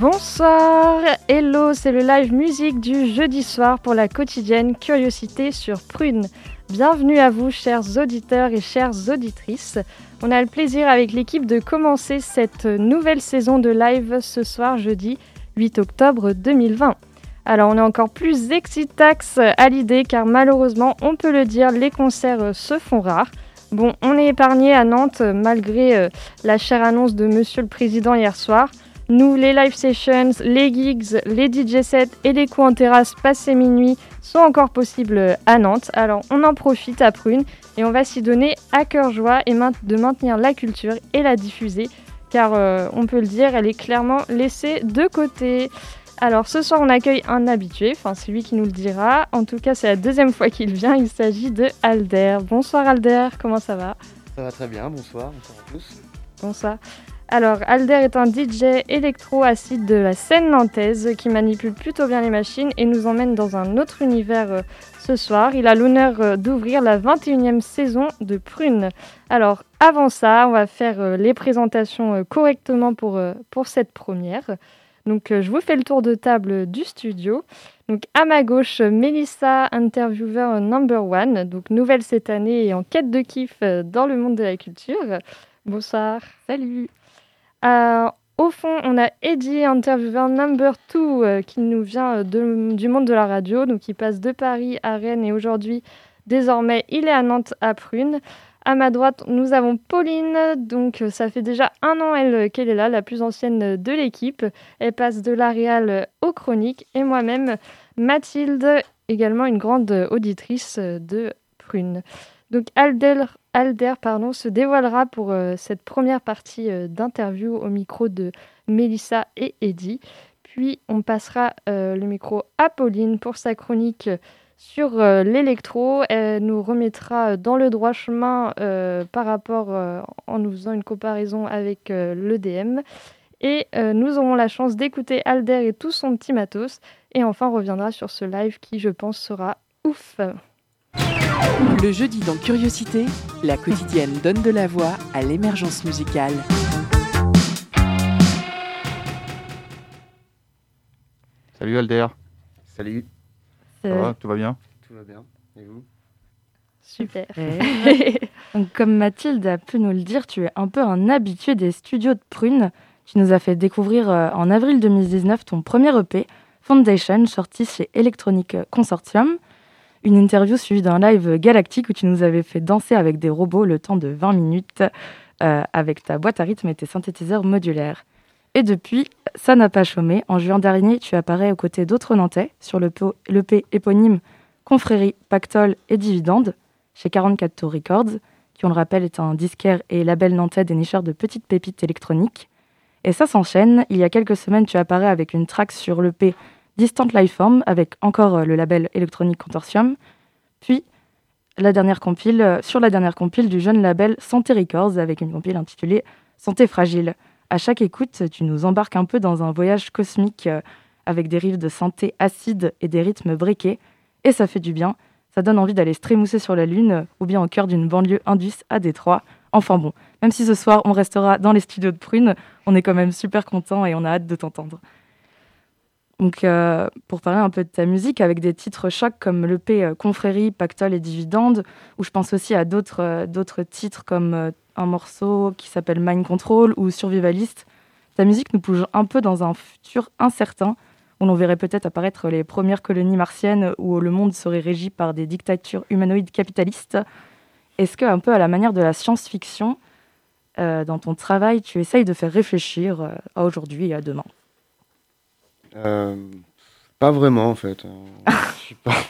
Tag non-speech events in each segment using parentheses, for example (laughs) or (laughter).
Bonsoir, hello, c'est le live musique du jeudi soir pour la quotidienne Curiosité sur Prune. Bienvenue à vous, chers auditeurs et chères auditrices. On a le plaisir avec l'équipe de commencer cette nouvelle saison de live ce soir, jeudi 8 octobre 2020. Alors on est encore plus excitax à l'idée car malheureusement, on peut le dire, les concerts se font rares. Bon, on est épargné à Nantes malgré euh, la chère annonce de Monsieur le Président hier soir. Nous, les live sessions, les gigs, les DJ sets et les coups en terrasse passés minuit sont encore possibles à Nantes. Alors on en profite à Prune et on va s'y donner à cœur joie et de maintenir la culture et la diffuser car euh, on peut le dire, elle est clairement laissée de côté. Alors ce soir on accueille un habitué, enfin c'est lui qui nous le dira. En tout cas c'est la deuxième fois qu'il vient, il s'agit de Alder. Bonsoir Alder, comment ça va? Ça va très bien, bonsoir, bonsoir à tous. Bonsoir. Alors Alder est un DJ électro-acide de la scène nantaise qui manipule plutôt bien les machines et nous emmène dans un autre univers euh, ce soir. Il a l'honneur euh, d'ouvrir la 21e saison de Prune. Alors avant ça, on va faire euh, les présentations correctement pour, pour cette première. Donc, je vous fais le tour de table du studio. Donc, à ma gauche, Melissa, intervieweur number one, donc nouvelle cette année et en quête de kiff dans le monde de la culture. Bonsoir. Salut. Euh, au fond, on a Eddie, intervieweur number two, qui nous vient du monde de la radio. Donc, il passe de Paris à Rennes et aujourd'hui, désormais, il est à Nantes à Prune. À ma droite, nous avons Pauline. Donc, euh, ça fait déjà un an elle qu'elle est là, la plus ancienne de l'équipe. Elle passe de l'Aréal aux chroniques. Et moi-même, Mathilde, également une grande auditrice de Prune. Donc, Alder, Alder pardon, se dévoilera pour euh, cette première partie euh, d'interview au micro de Mélissa et Eddie. Puis, on passera le micro à Pauline pour sa chronique sur euh, l'électro. Elle nous remettra dans le droit chemin euh, par rapport euh, en nous faisant une comparaison avec l'EDM. Et nous aurons la chance d'écouter Alder et tout son petit matos. Et enfin, reviendra sur ce live qui, je pense, sera ouf. Le jeudi dans Curiosité, la quotidienne donne de la voix à l'émergence musicale. Salut Alder. Salut. Ça va, tout va bien Tout va bien. Et vous? Super. (laughs) Donc, comme Mathilde a pu nous le dire, tu es un peu un habitué des studios de Prune. Tu nous as fait découvrir euh, en avril 2019 ton premier EP, Foundation, sorti chez Electronic Consortium. Une interview suivie d'un live galactique où tu nous avais fait danser avec des robots le temps de 20 minutes euh, avec ta boîte à rythme et tes synthétiseurs modulaires. Et depuis, ça n'a pas chômé. En juin dernier, tu apparais aux côtés d'autres Nantais sur l'EP éponyme Confrérie, Pactole et Dividende chez 44 Tours Records, qui, on le rappelle, est un disquaire et label nantais dénicheur de petites pépites électroniques. Et ça s'enchaîne. Il y a quelques semaines, tu apparais avec une track sur l'EP Distant Lifeform, avec encore euh, le label Electronic Consortium. Puis, la dernière compile, euh, sur la dernière compile du jeune label Santé Records, avec une compile intitulée Santé Fragile à chaque écoute, tu nous embarques un peu dans un voyage cosmique euh, avec des rives de santé acide et des rythmes briqués. Et ça fait du bien. Ça donne envie d'aller se trémousser sur la Lune ou bien au cœur d'une banlieue indus à Détroit. Enfin bon, même si ce soir on restera dans les studios de Prune, on est quand même super content et on a hâte de t'entendre. Donc, euh, pour parler un peu de ta musique, avec des titres chocs comme l'EP euh, Confrérie, Pactole et Dividende, où je pense aussi à d'autres d'autres titres comme un morceau qui s'appelle Mind Control ou Survivaliste. Ta musique nous bouge un peu dans un futur incertain où l'on verrait peut-être apparaître les premières colonies martiennes où le monde serait régi par des dictatures humanoïdes capitalistes. Est-ce que, un peu à la manière de la science-fiction, euh, dans ton travail, tu essayes de faire réfléchir euh, à aujourd'hui et à demain? Euh, Pas vraiment, en fait. Je suis pas... (laughs)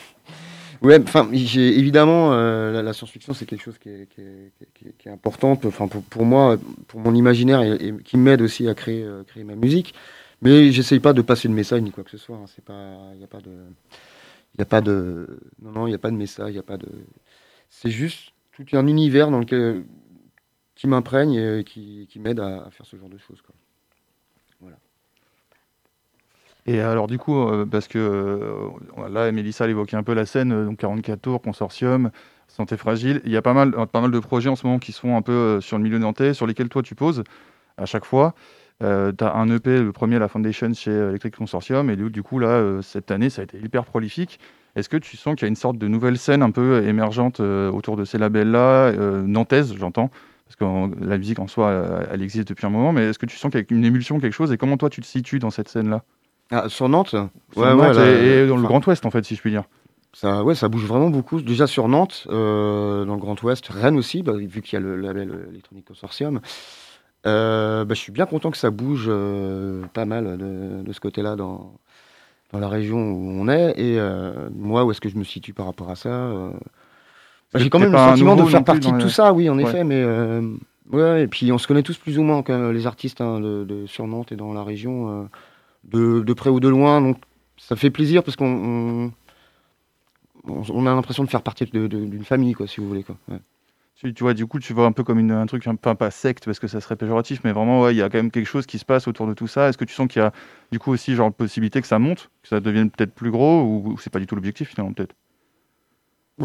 Ouais, enfin, évidemment, euh, la, science-fiction, c'est quelque chose qui est, qui est, qui est, important enfin, pour, moi, pour mon imaginaire, et, qui m'aide aussi à créer, euh, ma musique. Mais j'essaye pas de passer de message ni quoi que ce soit. Hein. C'est il n'y a pas de, il a pas de, non, non, il n'y a pas de message, il a pas de. C'est juste tout un univers dans lequel qui m'imprègne et qui, m'aide à, faire ce genre de choses. Voilà. Et alors du coup, euh, parce que euh, là, Mélissa évoquait un peu la scène, euh, donc 44 tours, consortium, santé fragile. Il y a pas mal, pas mal de projets en ce moment qui sont un peu sur le milieu nantais, sur lesquels toi tu poses à chaque fois. tu as un EP, le premier, la Foundation chez Electric Consortium, et du coup, là, cette année, ça a été hyper prolifique. Est-ce que tu sens qu'il y a une sorte de nouvelle scène un peu émergente autour de ces labels-là, nantaise, j'entends parce que la musique en soi, elle existe depuis un moment, mais est-ce que tu sens qu'il y a une émulsion, quelque chose, et comment toi tu te situes dans cette scène-là? Ah, sur Nantes? Ouais, ouais, et, dans le Grand Ouest, en fait, si je puis dire. Ça, ouais, ça bouge vraiment beaucoup. Déjà sur Nantes, euh, dans le Grand Ouest, Rennes aussi, bah, vu qu'il y a le label électronique Consortium. Euh, bah, je suis bien content que ça bouge euh, pas mal de, ce côté-là dans, dans la région où on est. Et moi, où est-ce que je me situe par rapport à ça bah, J'ai quand même le sentiment de faire partie de tout ça, oui, en effet, mais ouais, et puis on se connaît tous plus ou moins, quand les artistes hein, de, sur Nantes et dans la région de, près ou de loin. Donc ça fait plaisir parce qu'on on, a l'impression de faire partie d'une famille, quoi, si vous voulez. Quoi. Tu, vois, du coup, tu vois un peu comme une, un truc, un peu pas secte parce que ça serait péjoratif, mais vraiment, il y a quand même quelque chose qui se passe autour de tout ça. Est-ce que tu sens qu'il y a du coup aussi genre possibilité que ça monte, que ça devienne peut-être plus gros, ou, c'est pas du tout l'objectif finalement, peut-être?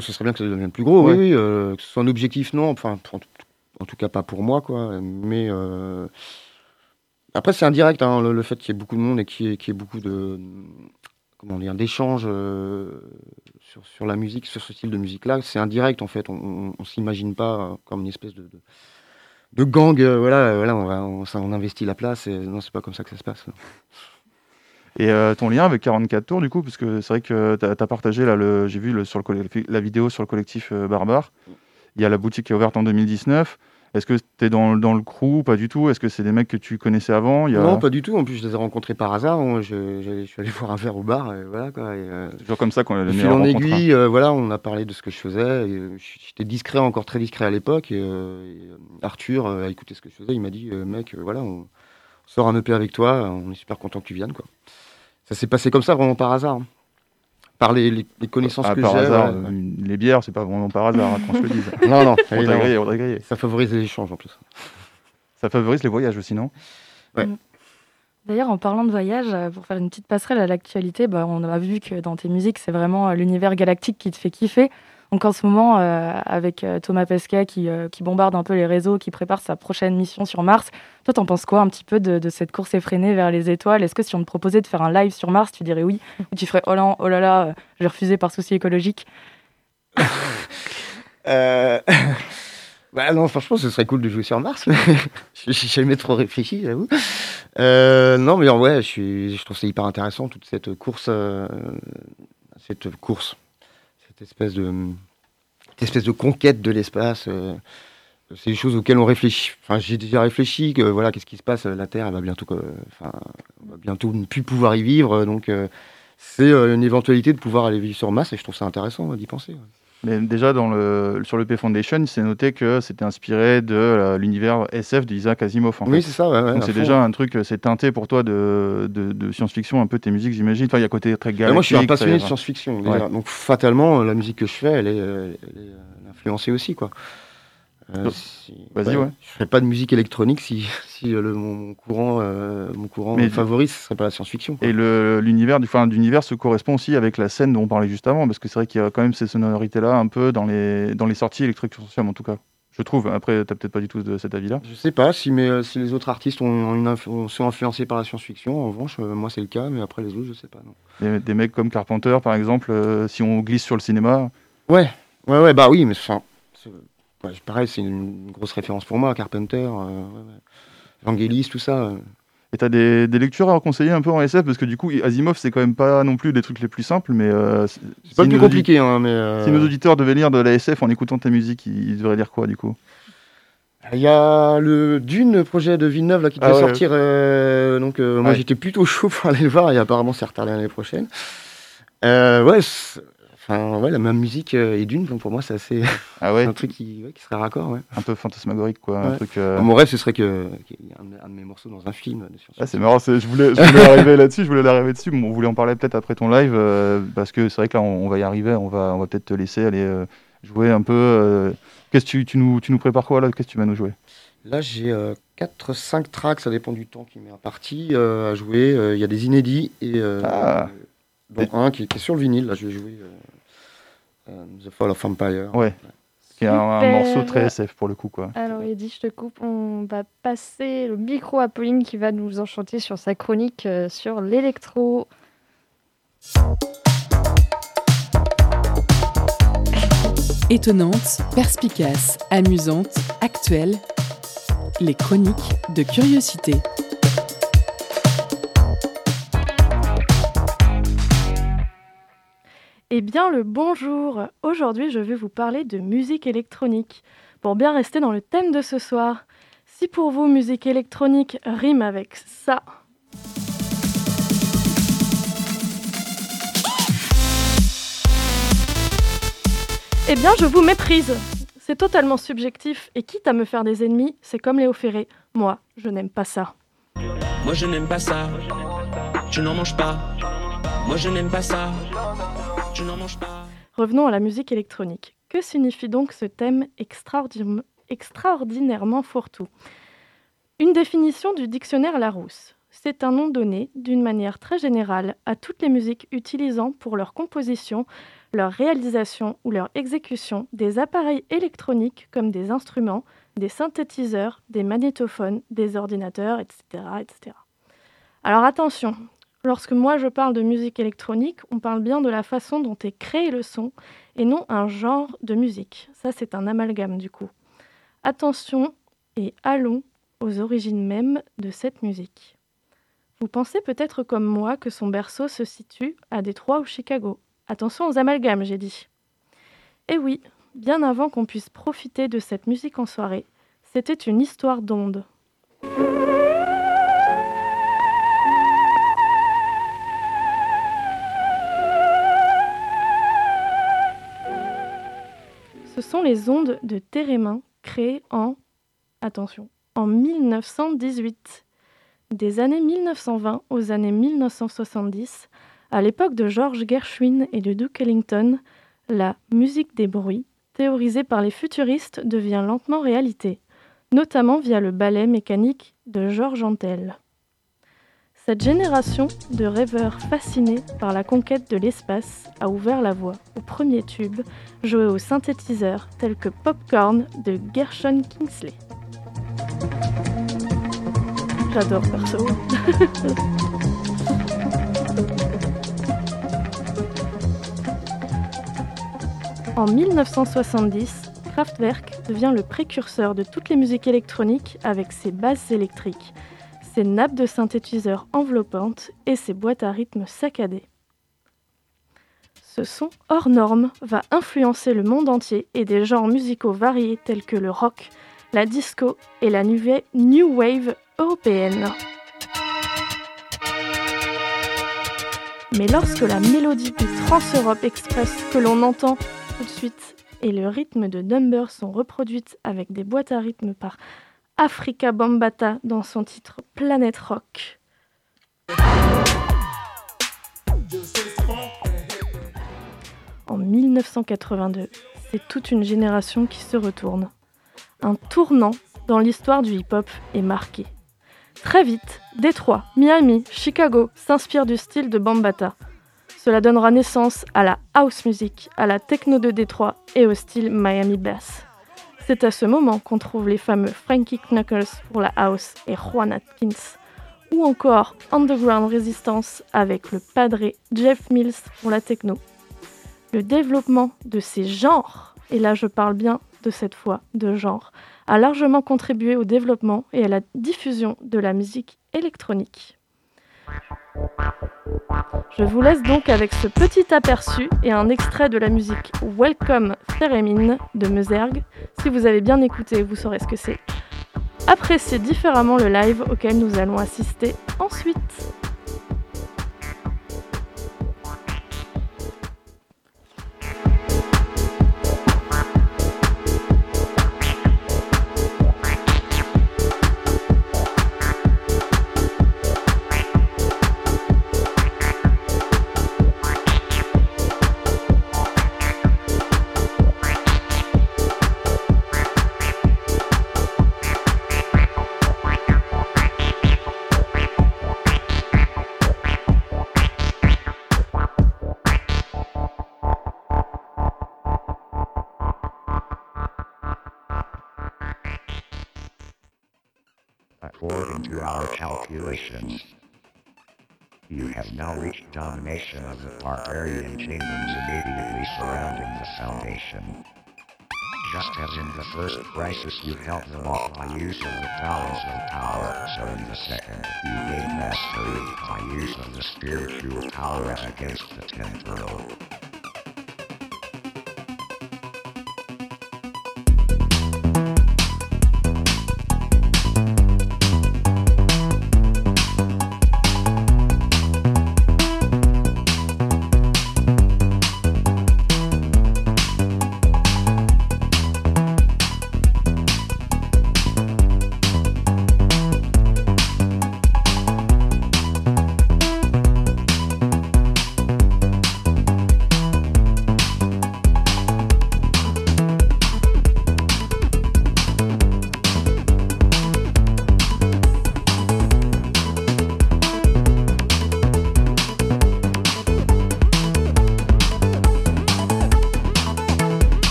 Ce serait bien que ça devienne plus gros, oui, euh, que ce soit un objectif, non, enfin, en, tout cas pas pour moi, quoi, mais. Euh, après, c'est indirect, hein, le, fait qu'il y ait beaucoup de monde et qu'il y, ait beaucoup de comment dire d'échanges euh, sur, sur, la musique, sur ce style de musique-là, c'est indirect en fait. On, ne s'imagine pas comme une espèce de, de, gang. Euh, voilà, voilà, on, on, investit la place. Et, non, c'est pas comme ça que ça se passe. Et euh, ton lien avec 44 tours, du coup, parce que c'est vrai que tu as, partagé, là, le, j'ai vu le, sur le, la vidéo sur le collectif Barbare. Il y a la boutique qui est ouverte en 2019. Est-ce que tu es dans, dans, le crew Pas du tout? Est-ce que c'est des mecs que tu connaissais avant? Non, pas du tout. En plus, je les ai rencontrés par hasard. Je, je, suis allé (laughs) voir un verre au bar. Et voilà, quoi. Euh, c'est toujours comme ça qu'on a le en aiguille, euh, voilà, on a parlé de ce que je faisais. J'étais discret, encore très discret à l'époque. Et, euh, Arthur a écouté ce que je faisais. Il m'a dit Mec, voilà, on sort un EP avec toi. On est super content que tu viennes. Quoi. Ça s'est passé comme ça, vraiment par hasard. Par les, connaissances ah, que j'ai. Euh, les bières, c'est pas vraiment par hasard, hein, qu'on se le dise. (laughs) non, non, on Ça favorise les échanges en plus. Ça favorise les voyages aussi, non? Ouais. Mm. D'ailleurs, en parlant de voyage, euh, pour faire une petite passerelle à l'actualité, bah, on a vu que dans tes musiques, c'est vraiment euh, l'univers galactique qui te fait kiffer. Donc en ce moment, euh, avec euh, Thomas Pesquet qui, euh, qui, bombarde un peu les réseaux, qui prépare sa prochaine mission sur Mars, toi, t'en penses quoi un petit peu de, cette course effrénée vers les étoiles? Est-ce que si on te proposait de faire un live sur Mars, tu dirais oui? Ou tu ferais oh là, oh là là, je vais par souci écologique? (laughs) (laughs) Bah non, franchement, ce serait cool de jouer sur Mars. (laughs) J'ai jamais trop réfléchi, j'avoue. non, mais ouais, je, suis, je trouve c'est hyper intéressant toute cette course, cette course, espèce de, espèce de conquête de l'espace. Euh, c'est des choses auxquelles on réfléchit. Enfin, j'ai déjà réfléchi que voilà, qu'est-ce qui se passe La Terre, elle va bientôt, va bientôt ne plus pouvoir y vivre. Donc, euh, c'est euh, une éventualité de pouvoir aller vivre sur Mars, et je trouve ça intéressant d'y penser. Mais déjà, dans le, sur le P Foundation, il s'est noté que c'était inspiré de euh, l'univers SF d'Isaac Asimov. En oui, c'est ça. Ouais, Donc c'est déjà un truc, c'est teinté pour toi de, de, science-fiction, un peu tes musiques, j'imagine. Enfin, il y a côté très galactique. moi, je suis un passionné de science-fiction. Donc fatalement, la musique que je fais, elle est, elle est influencée aussi, quoi. Euh, Vas-y, ouais. Je ferais pas de musique électronique si, (laughs) si euh, le, mon, courant, euh, mon courant Mais favori, ce serait pas la science-fiction. Et l'univers du, d'univers se correspond aussi avec la scène dont on parlait juste avant, parce que c'est vrai qu'il y a quand même ces sonorités-là un peu dans les, dans les sorties électriques en tout cas. Je trouve. Après, tu peut-être pas du tout de cet avis-là. Je sais pas si, mais, si les autres artistes ont une sont influencés par la science-fiction. En revanche, moi, c'est le cas, mais après les autres, je sais pas. Non. Des, mecs comme Carpenter, par exemple, si on glisse sur le cinéma. Ouais, ouais, ouais, bah oui, mais enfin, pareil, c'est une grosse référence pour moi, Carpenter, euh, Vangelis, tout ça. Et t'as des, des lectures à conseiller un peu en SF parce que du coup Asimov c'est quand même pas non plus des trucs les plus simples mais euh, c'est pas le plus compliqué hein, mais euh, si nos auditeurs devaient lire de la SF en écoutant ta musique ils, devraient lire quoi du coup? Il y a le Dune projet de Villeneuve là, qui devait ah sortir donc moi j'étais plutôt (laughs) chaud pour aller le voir et apparemment c'est retardé l'année prochaine. Ouais Enfin, ouais, la même musique et d'une, pour moi, c'est assez. (laughs) Ah ouais? (laughs) un truc qui, qui serait raccord, ouais. Un peu fantasmagorique, quoi. Un truc, euh, Mon rêve, ce serait que- qu'il y ait un, un de mes morceaux dans un film. Ah, c'est marrant, je voulais, je voulais (laughs) arriver là-dessus, je voulais arriver dessus. Bon, on voulait en parler peut-être après ton live, euh, parce que c'est vrai que là, on, on va y arriver, on va, on va peut-être te laisser aller euh, jouer un peu. euh, Qu'est-ce que tu, tu, nous, tu nous prépares quoi là? Qu'est-ce que tu vas nous jouer? Là, j'ai 4-5 tracks, ça dépend du temps qui m'est imparti, euh, à jouer. Euh, Il y a des inédits, et euh, Ah. dont un qui, qui est sur le vinyle. Là, je vais jouer euh, euh, The Fall of Empire. Ouais. Qui est un, morceau très SF pour le coup, quoi. Alors Eddy, je te coupe, on va passer le micro à Pauline qui va nous enchanter sur sa chronique euh, sur l'électro. Étonnante, perspicace, amusante, actuelle. Les chroniques de curiosité. Eh bien le bonjour Aujourd'hui je vais vous parler de musique électronique. Pour bien rester dans le thème de ce soir, si pour vous musique électronique rime avec ça, eh bien je vous méprise C'est totalement subjectif et quitte à me faire des ennemis, c'est comme Léo Ferré. Moi, je n'aime pas ça. Moi je n'aime pas ça. Je n'en mange pas. Moi je n'aime pas ça. Revenons à la musique électronique. Que signifie donc ce thème extraordin- extraordinairement fourre-tout? Une définition du dictionnaire Larousse. C'est un nom donné, d'une manière très générale, à toutes les musiques utilisant pour leur composition, leur réalisation ou leur exécution des appareils électroniques comme des instruments, des synthétiseurs, des magnétophones, des ordinateurs, etc. etc. Alors attention, lorsque moi je parle de musique électronique, on parle bien de la façon dont est créé le son et non un genre de musique. Ça, c'est un amalgame du coup. Attention et allons aux origines mêmes de cette musique. Vous pensez peut-être comme moi que son berceau se situe à Détroit ou Chicago. Attention aux amalgames, j'ai dit. Et oui, bien avant qu'on puisse profiter de cette musique en soirée, c'était une histoire d'ondes. Les ondes de Térémin créées en, attention, en 1918. Des années 1920 aux années 1970, à l'époque de George Gershwin et de Duke Ellington, la musique des bruits, théorisée par les futuristes, devient lentement réalité, notamment via le ballet mécanique de George Antel. Cette génération de rêveurs fascinés par la conquête de l'espace a ouvert la voie au premier tube joué au synthétiseur tels que Popcorn de Gershon Kingsley. J'adore perso. (laughs) en 1970, Kraftwerk devient le précurseur de toutes les musiques électroniques avec ses basses électriques, ses nappes de synthétiseurs enveloppantes et ses boîtes à rythme saccadées. Ce son hors norme va influencer le monde entier et des genres musicaux variés tels que le rock, la disco et la new wave européenne. Mais lorsque la mélodie du Trans-Europe Express que l'on entend tout de suite et le rythme de Number sont reproduites avec des boîtes à rythme par Africa Bambata dans son titre Planet Rock. En 1982, c'est toute une génération qui se retourne. Un tournant dans l'histoire du hip-hop est marqué. Très vite, Détroit, Miami, Chicago s'inspirent du style de Bambata. Cela donnera naissance à la house music, à la techno de Détroit et au style Miami Bass. C'est à ce moment qu'on trouve les fameux Frankie Knuckles pour la house et Juan Atkins, ou encore Underground Resistance avec le padré Jeff Mills pour la techno. Le développement de ces genres, et là je parle bien de cette fois de genre, a largement contribué au développement et à la diffusion de la musique électronique. Je vous laisse donc avec ce petit aperçu et un extrait de la musique Welcome Theremin de Mesergue. Si vous avez bien écouté, vous saurez ce que c'est. Appréciez différemment le live auquel nous allons assister ensuite. Our calculations. You have now reached domination of the barbarian kingdoms immediately surrounding the Foundation. Just as in the first crisis you held them off by use of the balance of power, so in the second you gained mastery by use of the spiritual power against the temporal.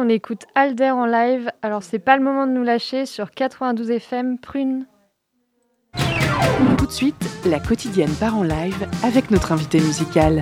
On écoute Alder en live. Alors c'est pas le moment de nous lâcher sur 92 FM Prune. Tout de suite, la quotidienne part en live avec notre invité musical.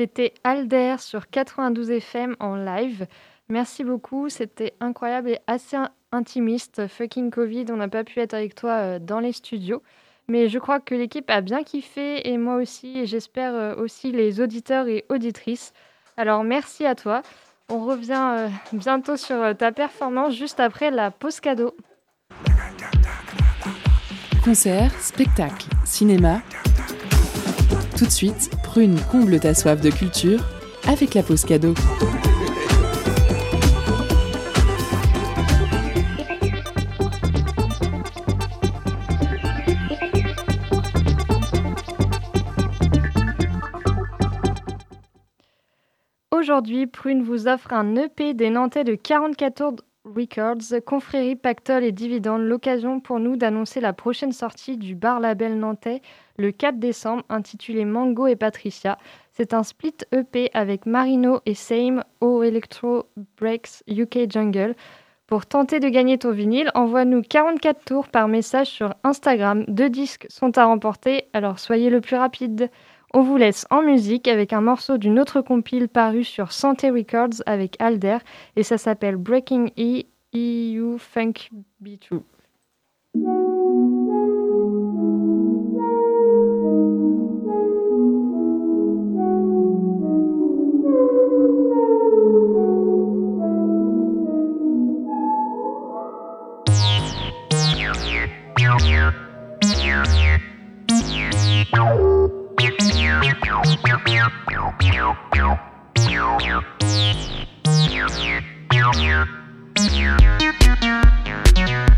C'était Alder sur 92 FM en live. Merci beaucoup, c'était incroyable et assez in- intimiste. Fucking Covid, on n'a pas pu être avec toi euh, dans les studios. Mais je crois que l'équipe a bien kiffé et moi aussi, et j'espère euh, aussi les auditeurs et auditrices. Alors merci à toi. On revient euh, bientôt sur ta performance juste après la pause cadeau. Concert, spectacle, cinéma. Tout de suite, Prune comble ta soif de culture avec la pause cadeau. Aujourd'hui, Prune vous offre un EP des Nantais de 44 Records, Confrérie, Pactole et Dividende, l'occasion pour nous d'annoncer la prochaine sortie du bar label nantais le 4 décembre, intitulé Mango et Patricia. C'est un split EP avec Marino et Same au Electro Breaks UK Jungle. Pour tenter de gagner ton vinyle, envoie-nous 44 tours par message sur Instagram. Deux disques sont à remporter, alors soyez le plus rapide. On vous laisse en musique avec un morceau d'une autre compile parue sur Santé Records avec Alder et ça s'appelle Breaking E EU Funk B2. Thank you.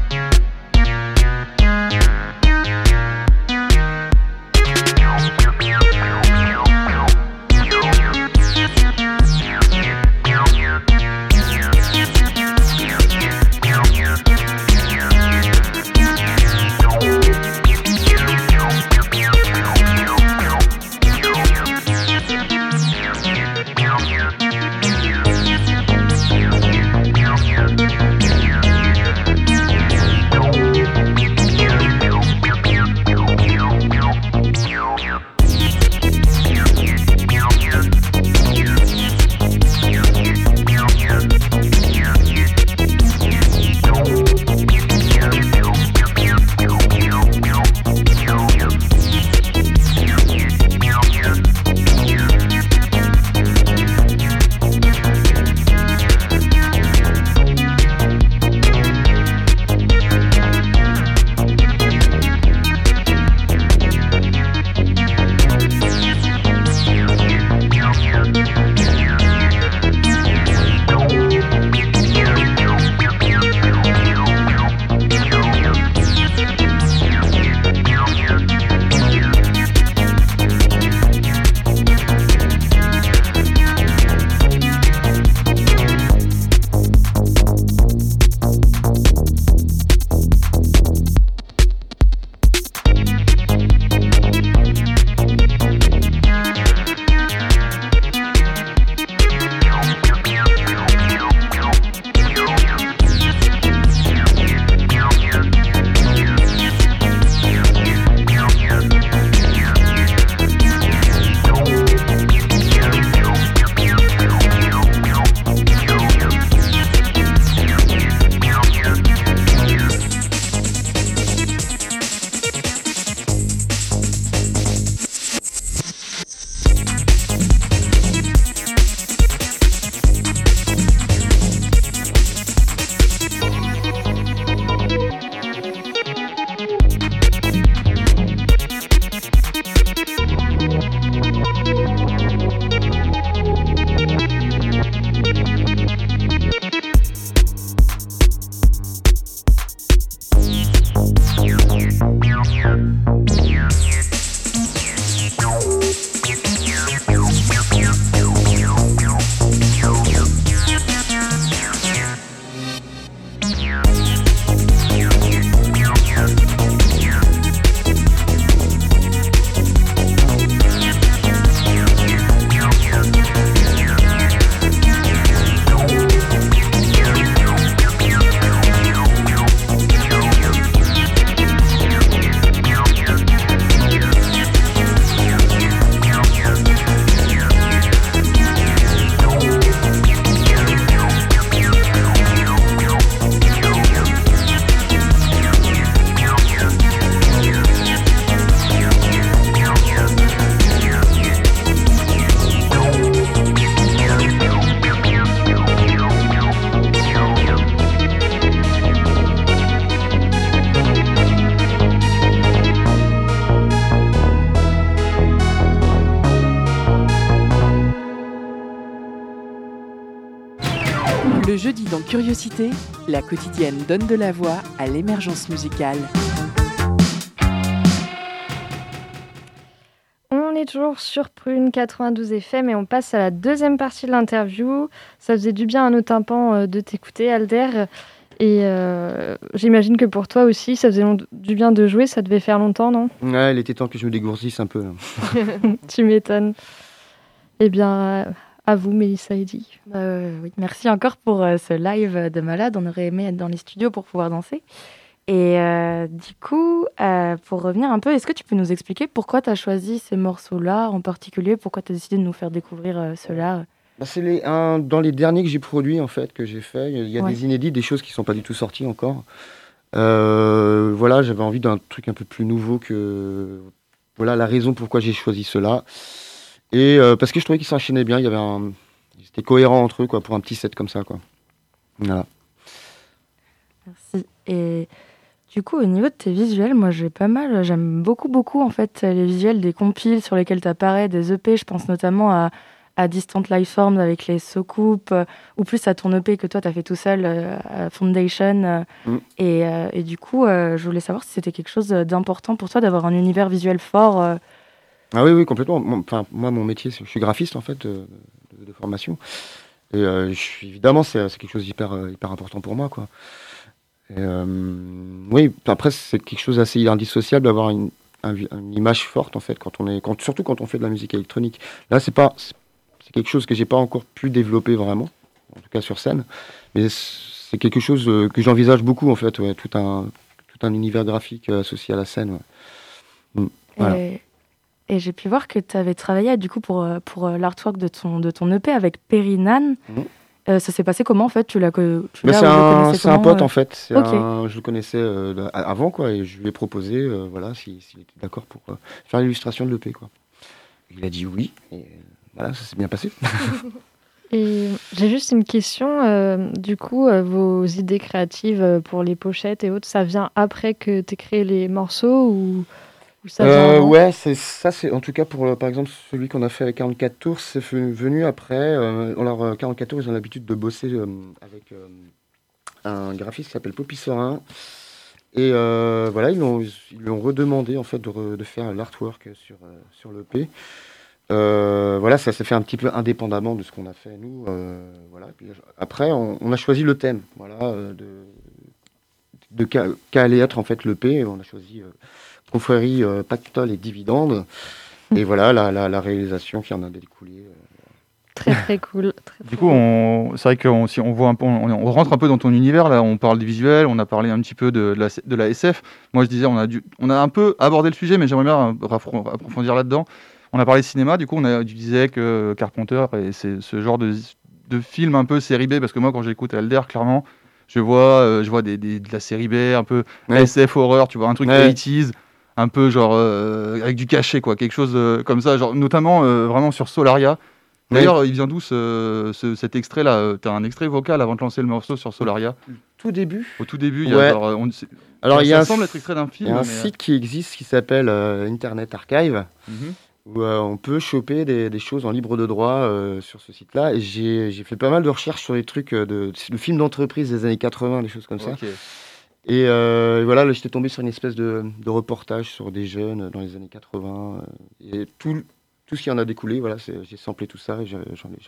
Curiosité, la quotidienne donne de la voix à l'émergence musicale. On est toujours sur Prune 92 FM et on passe à la deuxième partie de l'interview. Ça faisait du bien à nos tympans euh, de t'écouter, Alder. Et euh, j'imagine que pour toi aussi, ça faisait du bien de jouer. Ça devait faire longtemps, non? Ouais, il était temps que je me dégourdisse un peu. (laughs) Tu m'étonnes. Eh bien, à vous, Mélissa Eddy. Bah, euh, oui. Merci encore pour euh, ce live de malade. On aurait aimé être dans les studios pour pouvoir danser. Et euh, du coup, euh, pour revenir un peu, est-ce que tu peux nous expliquer pourquoi tu as choisi ces morceaux-là en particulier? Pourquoi tu as décidé de nous faire découvrir euh, ceux-là Bah, c'est les, un, dans les derniers que j'ai produits, en fait, que j'ai fait. Il y a Ouais. des inédits, des choses qui ne sont pas du tout sorties encore. Euh, voilà, j'avais envie d'un truc un peu plus nouveau que. Voilà la raison pourquoi j'ai choisi cela. Et euh, parce que je trouvais qu'ils s'enchaînaient bien, il y avait un. C'était cohérent entre eux, quoi, pour un petit set comme ça, quoi. Voilà. Merci. Et du coup, au niveau de tes visuels, moi j'ai pas mal, j'aime beaucoup, beaucoup en fait les visuels des compiles sur lesquels tu apparais, des EP. Je pense notamment à, à Distant Lifeforms avec les soucoupes, euh, ou plus à ton EP que toi tu as fait tout seul, euh, à Foundation. euh, Mm. et, et du coup, je voulais savoir si c'était quelque chose d'important pour toi d'avoir un univers visuel fort. Euh, Ah oui, oui, complètement. Enfin, moi, mon métier, je suis graphiste, en fait, de, de- formation. Et euh, évidemment, c'est quelque chose d'hyper euh, hyper important pour moi, quoi. Euh, oui, après, c'est quelque chose d'assez indissociable d'avoir une, image forte, en fait, quand on est, quand, surtout quand on fait de la musique électronique. Là, c'est pas, c'est quelque chose que j'ai pas encore pu développer vraiment, en tout cas sur scène. Mais c'est quelque chose euh, que j'envisage beaucoup, en fait, tout un, tout un univers graphique euh, associé à la scène. ouais. Voilà. Et j'ai pu voir que tu avais travaillé du coup pour, euh, pour euh, l'artwork de ton, de ton EP avec Perry Nan. Mhm. Euh, ça s'est passé comment en fait? Tu l'as Mais l'as c'est un, pote euh en fait. C'est Ok. un- je le connaissais euh, avant quoi et je lui ai proposé euh, voilà si- s'il était d'accord pour euh, faire l'illustration de l'EP quoi. Il a dit oui et voilà ça s'est bien passé. (laughs) Et j'ai juste une question. euh, du coup, euh, vos idées créatives pour les pochettes et autres, ça vient après que tu créé les morceaux ou, ou ça Euh, ouais c'est ça c'est en tout cas pour euh, par exemple celui qu'on a fait avec 44 tours c'est venu après. euh, alors euh, 44 tours ils ont l'habitude de bosser euh, avec un graphiste qui s'appelle Poppy Sorin. Et voilà, ils, l'ont- ils lui ont redemandé en fait de, re- de faire l'artwork sur, sur l'EP. Euh, voilà, ça s'est fait un petit peu indépendamment de ce qu'on a fait nous. voilà. Puis, après, on, on a choisi le thème, voilà, de, de qu'a- qu'allait être en fait l'EP. On a choisi confrérie, euh, pactole et dividende. Et voilà la, la, la réalisation qui en a découlé. euh. Très très cool. (laughs) Très, Du coup, c'est vrai qu'on si on voit un peu, on, on rentre un peu dans ton univers là. On parle des visuels, on a parlé un petit peu de, de la, de la SF. Moi, je disais, on a dû, on a un peu abordé le sujet, mais j'aimerais bien approfondir là-dedans. On a parlé de cinéma. Du coup, on a tu disais que Carpenter et c'est ce genre de, de film un peu série B, parce que moi, quand j'écoute Elder, clairement, je vois, euh, je vois des, des- de la série B, un peu Ouais. SF horreur. Tu vois, un truc Ouais. 80s, un peu genre euh, avec du cachet, quoi, quelque chose euh, comme ça, genre notamment euh, vraiment sur Solaria. Oui. D'ailleurs, il vient d'où ce, ce- cet extrait-là Tu as un extrait vocal avant de lancer le morceau sur Solaria. Tout début. Au tout début, il y a on, Alors ça il y a un, semble être extrait d'un il film. y a un mais, euh, site qui existe qui s'appelle euh, Internet Archive. mhm. où euh, on peut choper des, des choses en libre de droit euh, sur ce site-là. J'ai j'ai fait pas mal de recherches sur les trucs de, de films d'entreprise des années 80, des choses comme ça. Ok. Et euh, voilà, là, j'étais tombé sur une espèce de, de reportage sur des jeunes dans les années 80. euh, et tout, tout ce qui en a découlé, voilà, j'ai samplé tout ça et j'en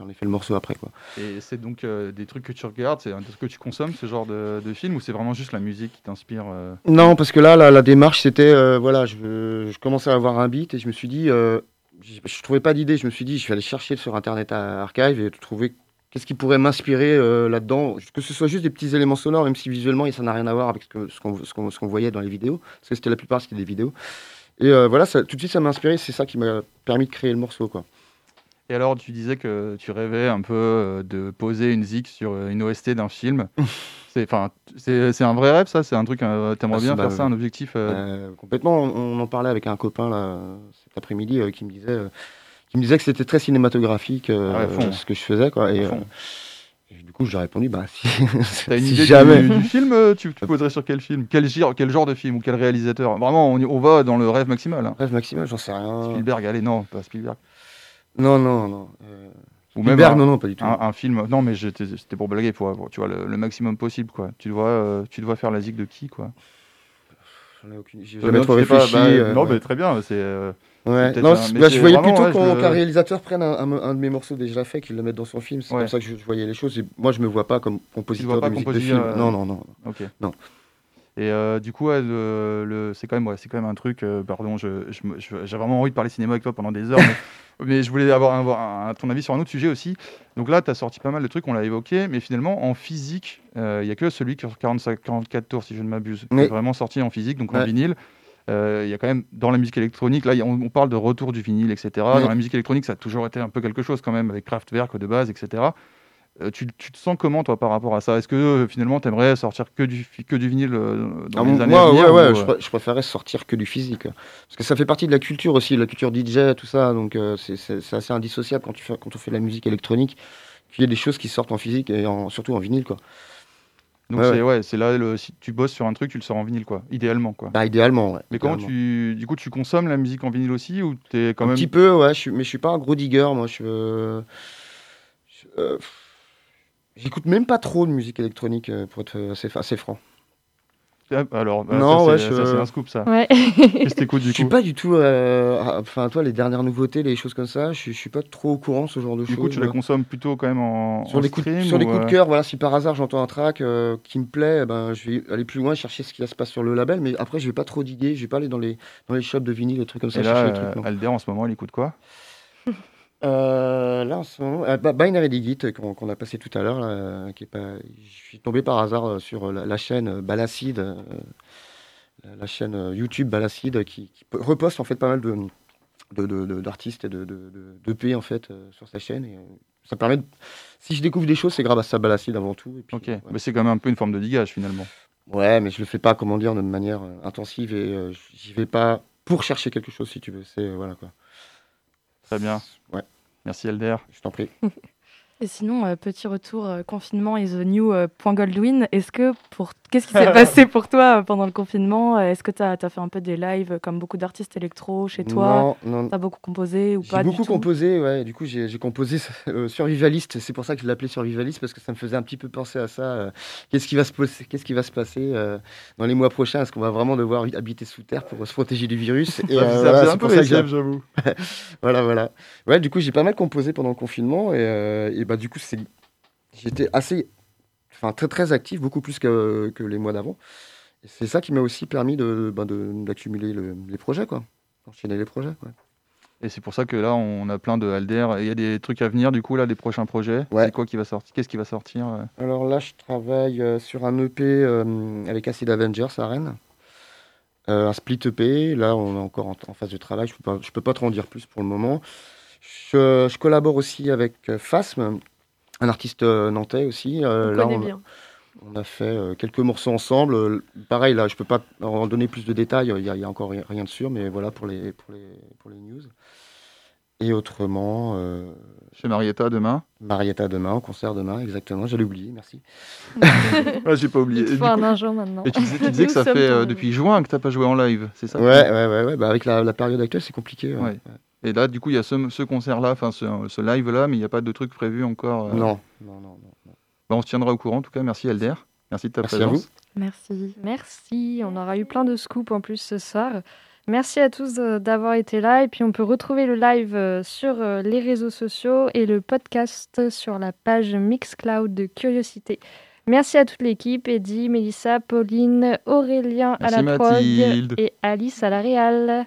ai, fait le morceau après. Quoi. Et c'est donc euh, des trucs que tu regardes, c'est ce que tu consommes, ce genre de, de film, ou c'est vraiment juste la musique qui t'inspire euh, Non, parce que là, la, la démarche, c'était, euh, voilà, je, je commençais à avoir un beat et je me suis dit, euh, je, je trouvais pas d'idée. Je me suis dit, je vais aller chercher sur Internet à- Archive et trouver qu'est-ce qui pourrait m'inspirer euh, là-dedans? Que ce soit juste des petits éléments sonores, même si visuellement, ça n'a rien à voir avec ce qu'on ce voyait dans les vidéos. Parce que c'était la plupart, c'était des vidéos. Et euh, voilà, ça, tout de suite, ça m'a inspiré. C'est ça qui m'a permis de créer le morceau, quoi. Et alors, tu disais que tu rêvais un peu euh, de poser une zik sur une OST d'un film. (laughs) c'est, un vrai rêve, ça? C'est un truc, euh, t'aimerais Ah, bien faire bah, ça, un objectif complètement. On, on en parlait avec un copain là, cet après-midi qui me disait, qui me disait que c'était très cinématographique euh, Ah ouais, ce que je faisais, quoi. Et, euh, et du coup, j'ai répondu, bah si, (laughs) T'as une si idée jamais. du, du film euh, tu, tu poserais sur quel film? Quel, quel genre de film ou quel réalisateur? Vraiment, on, va dans le rêve maximal. hein. Rêve maximum, j'en sais rien. Spielberg, allez, non, pas Spielberg. Non, non, non. euh, Ou même Hubert, un, non, non, pas du tout. un- un film. Non, mais c'était pour blaguer, pour tu vois, le, le maximum possible, quoi. Tu dois, euh, tu dois faire la zig de qui, quoi? J'en ai aucune- J'ai jamais trop pas, réfléchi. bah, euh, non, ouais. mais très bien. C'est. Euh, Ouais. Non, un- bah, je voyais vraiment, plutôt qu'un réalisateur prenne un, un- un de mes morceaux déjà fait, qu'il le mette dans son film. C'est comme ça que je, je voyais les choses. Et moi, je me vois pas comme compositeur pas de musique de film. euh, Non, non, non. Ok. Non. Et euh, du coup, ouais, le, le- c'est quand même, ouais, c'est quand même un truc. euh, pardon, je, je me- je- j'ai vraiment envie de parler cinéma avec toi pendant des heures, (laughs) mais, mais je voulais avoir, un- ton avis sur un autre sujet aussi. Donc là, tu as sorti pas mal de trucs, on l'a évoqué, mais finalement, en physique, euh, il y a que celui qui est sur 45, 44 tours, si je ne m'abuse, qui est vraiment sorti en physique, donc en vinyle. Euh, Il y a quand même dans la musique électronique, là, on, on parle de retour du vinyle, etc. Oui. Dans la musique électronique, ça a toujours été un peu quelque chose quand même, avec Kraftwerk de base, etc. Euh, tu, tu te sens comment toi par rapport à ça? Est-ce que euh, finalement tu aimerais sortir que du, que du vinyle euh, dans Ah, les années moi, à venir ouais, ouais, ou, je, pr- je préférais sortir que du physique. Parce que ça fait partie de la culture aussi, la culture DJ, tout ça. Donc, c'est- assez indissociable quand, tu fais, quand on fait de la musique électronique. Qu'il y ait des choses qui sortent en physique et en- surtout en vinyle, quoi. Donc Ouais, c'est ouais, c'est là le, si tu bosses sur un truc, tu le sors en vinyle quoi, idéalement quoi. Bah, idéalement, ouais. Mais comment tu du coup tu consommes la musique en vinyle aussi ou t'es quand un même petit peu, ouais, je suis, mais je suis pas un gros digger, moi. Je, je- euh, J'écoute même pas trop de musique électronique, euh, pour être assez, assez franc. Ah, alors bah, Non, ça, ouais, c'est je- ça, c'est un scoop ça. Ouais. Qu'est-ce que t'écoutes Je du suis coup pas du tout, euh, ah, enfin, toi, les dernières nouveautés, les choses comme ça, je suis, je suis pas trop au courant de ce genre de Du choses. coup tu la moi. consommes plutôt quand même en, Sur en des coups, de- stream sur ou, coups de euh, cœur, voilà, si par hasard j'entends un track euh, qui me plaît, eh ben, je vais aller plus loin, chercher ce qui se passe sur le label, mais après je vais pas trop diguer, je vais pas aller dans les, dans les shops de vinyle, les trucs comme ça, Et là, chercher les euh, trucs. Alder en ce moment, il écoute quoi? Euh, là, en ce moment, euh, bah, Binary Digit euh, qu'on a passé tout à l'heure, euh, qui est pas, je suis tombé par hasard sur la, la chaîne Balacide, la, chaîne YouTube Balacide, qui, qui po- reposte en fait pas mal de de- de- de- d'artistes et de, d'EP, en fait sur sa chaîne. Et, ça permet de- si je découvre des choses, c'est grâce à Balacide avant tout. Et puis, Ok, ouais. mais c'est quand même un peu une forme de digage finalement. Ouais, mais je le fais pas, comment dire, de manière intensive et j'y vais pas pour chercher quelque chose, si tu veux. C'est voilà quoi. Très bien. Ouais, Merci Alder. je t'en prie. (laughs) Et sinon, euh, petit retour, euh, confinement is the new euh, point Goldwyn. Est-ce que pour qu'est-ce qui s'est (laughs) passé pour toi euh, pendant le confinement? Euh, Est-ce que tu as, fait un peu des lives euh, comme beaucoup d'artistes électro chez toi? Non, non. Tu as beaucoup composé ou J'ai pas du beaucoup tout? composé, ouais. Du coup, j'ai j'ai composé (laughs) euh, Survivaliste. C'est pour ça que je l'appelais Survivaliste parce que ça me faisait un petit peu penser à ça. euh, Qu'est-ce qui va se passer Qu'est-ce qui va se passer euh, dans les mois prochains? Est-ce qu'on va vraiment devoir habiter sous terre pour se protéger du virus? (laughs) Et, Ça euh, faisait voilà, un c'est peu pour ça j'ai- j'avoue. voilà, voilà. Ouais, du coup, j'ai pas mal composé pendant le confinement et, euh, et bah du coup, c'est j'étais assez, enfin très très actif, beaucoup plus que, que les mois d'avant. Et c'est ça qui m'a aussi permis de ben, d'accumuler le- les projets, quoi. Enchaîner les projets. ouais. Et c'est pour ça que là, on a plein de Alder. Il y a des trucs à venir, du coup, là, des prochains projets? Ouais. C'est quoi qui va sortir Qu'est-ce qui va sortir euh? Alors là, je travaille euh, sur un EP euh, avec Acid Avengers à Rennes. Euh, un split EP. Là, on est encore en, en phase de travail. Je peux pas, je peux pas trop en dire plus pour le moment. Je, je collabore aussi avec Phasm, un artiste euh, nantais aussi. Euh, On là, connaît on, bien. on a fait euh, quelques morceaux ensemble. Euh, Pareil, là, je peux pas en donner plus de détails. Il y a, encore rien, rien de sûr, mais voilà pour les, pour les, pour les news. Et autrement, euh, Chez Marietta demain Marietta demain, au concert demain, exactement. J'allais oublier, merci. (laughs) Ouais, j'ai pas oublié. Il faut un maintenant. et tu disais, tu disais (laughs) que ça fait euh, depuis juin que t'as pas joué en live, c'est ça? Ouais, ouais, ouais, ouais. Bah, avec la, la période actuelle, c'est compliqué. ouais. Ouais. Et là, du coup, il y a ce, ce concert-là, enfin ce, ce live-là, mais il n'y a pas de truc prévu encore. euh. Non, non, non, non. non. Bah, on se tiendra au courant, en tout cas. Merci Alder. Merci de ta Merci à présence. Merci. Merci, on aura eu plein de scoops en plus ce soir. Merci à tous euh, d'avoir été là et puis on peut retrouver le live euh, sur les réseaux sociaux et le podcast sur la page Mixcloud de Curiosité. Merci à toute l'équipe, Eddie, Mélissa, Pauline, Aurélien Merci à la Mathilde. prog et Alice à la réal.